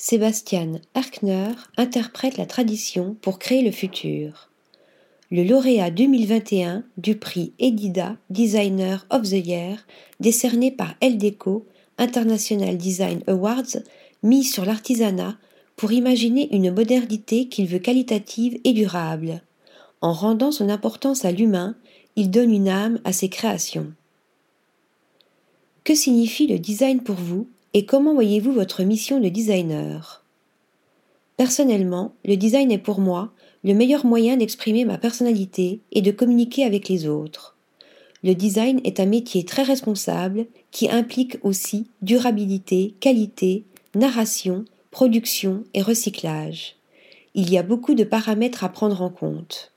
Sebastian Erkner interprète la tradition pour créer le futur. Le lauréat 2021 du prix Edida Designer of the Year, décerné par LDECO International Design Awards, mise sur l'artisanat pour imaginer une modernité qu'il veut qualitative et durable. En rendant son importance à l'humain, il donne une âme à ses créations. Que signifie le design pour vous? Et comment voyez-vous votre mission de designer? Personnellement, le design est pour moi le meilleur moyen d'exprimer ma personnalité et de communiquer avec les autres. Le design est un métier très responsable qui implique aussi durabilité, qualité, narration, production et recyclage. Il y a beaucoup de paramètres à prendre en compte.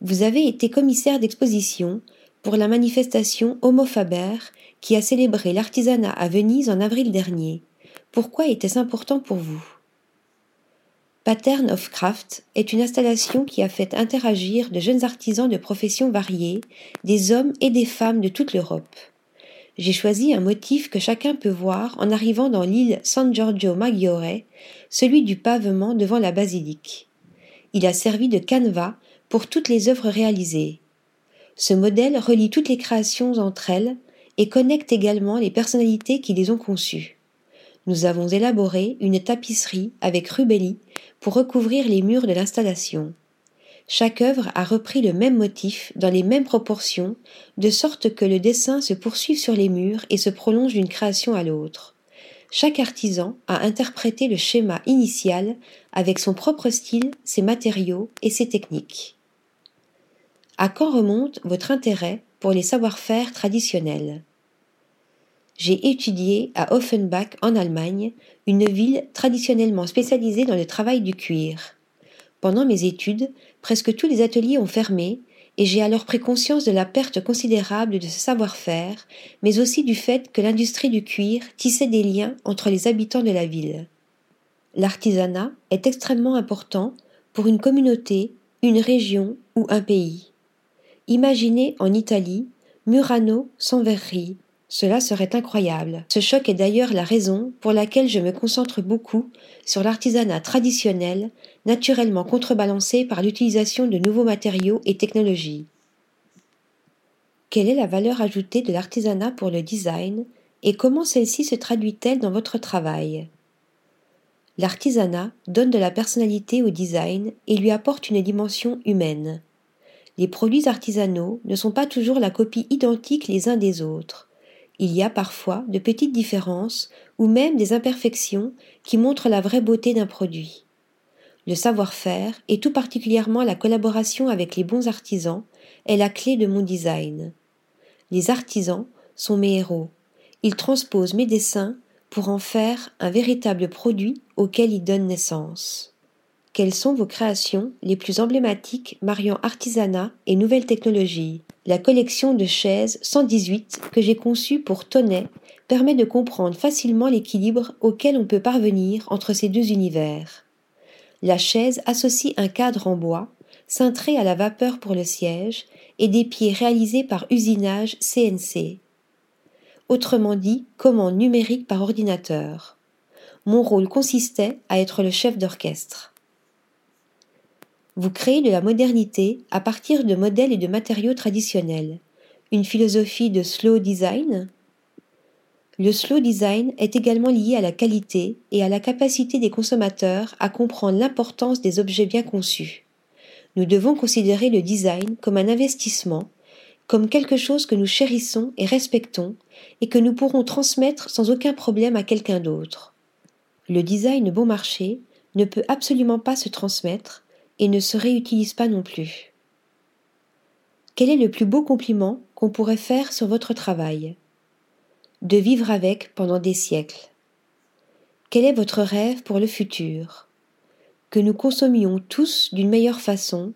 Vous avez été commissaire d'exposition pour la manifestation Homo Faber qui a célébré l'artisanat à Venise en avril dernier. Pourquoi était-ce important pour vous? Pattern of Craft est une installation qui a fait interagir de jeunes artisans de professions variées, des hommes et des femmes de toute l'Europe. J'ai choisi un motif que chacun peut voir en arrivant dans l'île San Giorgio Maggiore, celui du pavement devant la basilique. Il a servi de canevas pour toutes les œuvres réalisées. Ce modèle relie toutes les créations entre elles et connecte également les personnalités qui les ont conçues. Nous avons élaboré une tapisserie avec rubelli pour recouvrir les murs de l'installation. Chaque œuvre a repris le même motif dans les mêmes proportions, de sorte que le dessin se poursuive sur les murs et se prolonge d'une création à l'autre. Chaque artisan a interprété le schéma initial avec son propre style, ses matériaux et ses techniques. À quand remonte votre intérêt pour les savoir-faire traditionnels? J'ai étudié à Offenbach en Allemagne, une ville traditionnellement spécialisée dans le travail du cuir. Pendant mes études, presque tous les ateliers ont fermé, et j'ai alors pris conscience de la perte considérable de ce savoir-faire, mais aussi du fait que l'industrie du cuir tissait des liens entre les habitants de la ville. L'artisanat est extrêmement important pour une communauté, une région ou un pays. Imaginez en Italie Murano sans verrerie. Cela serait incroyable. Ce choc est d'ailleurs la raison pour laquelle je me concentre beaucoup sur l'artisanat traditionnel, naturellement contrebalancé par l'utilisation de nouveaux matériaux et technologies. Quelle est la valeur ajoutée de l'artisanat pour le design et comment celle-ci se traduit-elle dans votre travail? L'artisanat donne de la personnalité au design et lui apporte une dimension humaine les produits artisanaux ne sont pas toujours la copie identique les uns des autres. Il y a parfois de petites différences ou même des imperfections qui montrent la vraie beauté d'un produit. Le savoir-faire, et tout particulièrement la collaboration avec les bons artisans, est la clé de mon design. Les artisans sont mes héros. Ils transposent mes dessins pour en faire un véritable produit auquel ils donnent naissance. Quelles sont vos créations les plus emblématiques mariant artisanat et nouvelles technologies? La collection de chaises 118 que j'ai conçue pour Tonnet permet de comprendre facilement l'équilibre auquel on peut parvenir entre ces deux univers. La chaise associe un cadre en bois, cintré à la vapeur pour le siège, et des pieds réalisés par usinage CNC. Autrement dit, commande numérique par ordinateur. Mon rôle consistait à être le chef d'orchestre. Vous créez de la modernité à partir de modèles et de matériaux traditionnels. Une philosophie de slow design? Le slow design est également lié à la qualité et à la capacité des consommateurs à comprendre l'importance des objets bien conçus. Nous devons considérer le design comme un investissement, comme quelque chose que nous chérissons et respectons et que nous pourrons transmettre sans aucun problème à quelqu'un d'autre. Le design bon marché ne peut absolument pas se transmettre et ne se réutilise pas non plus. Quel est le plus beau compliment qu'on pourrait faire sur votre travail? De vivre avec pendant des siècles. Quel est votre rêve pour le futur? Que nous consommions tous d'une meilleure façon,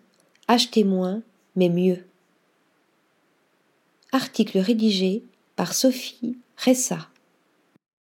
acheter moins, mais mieux. Article rédigé par Sophie Ressa.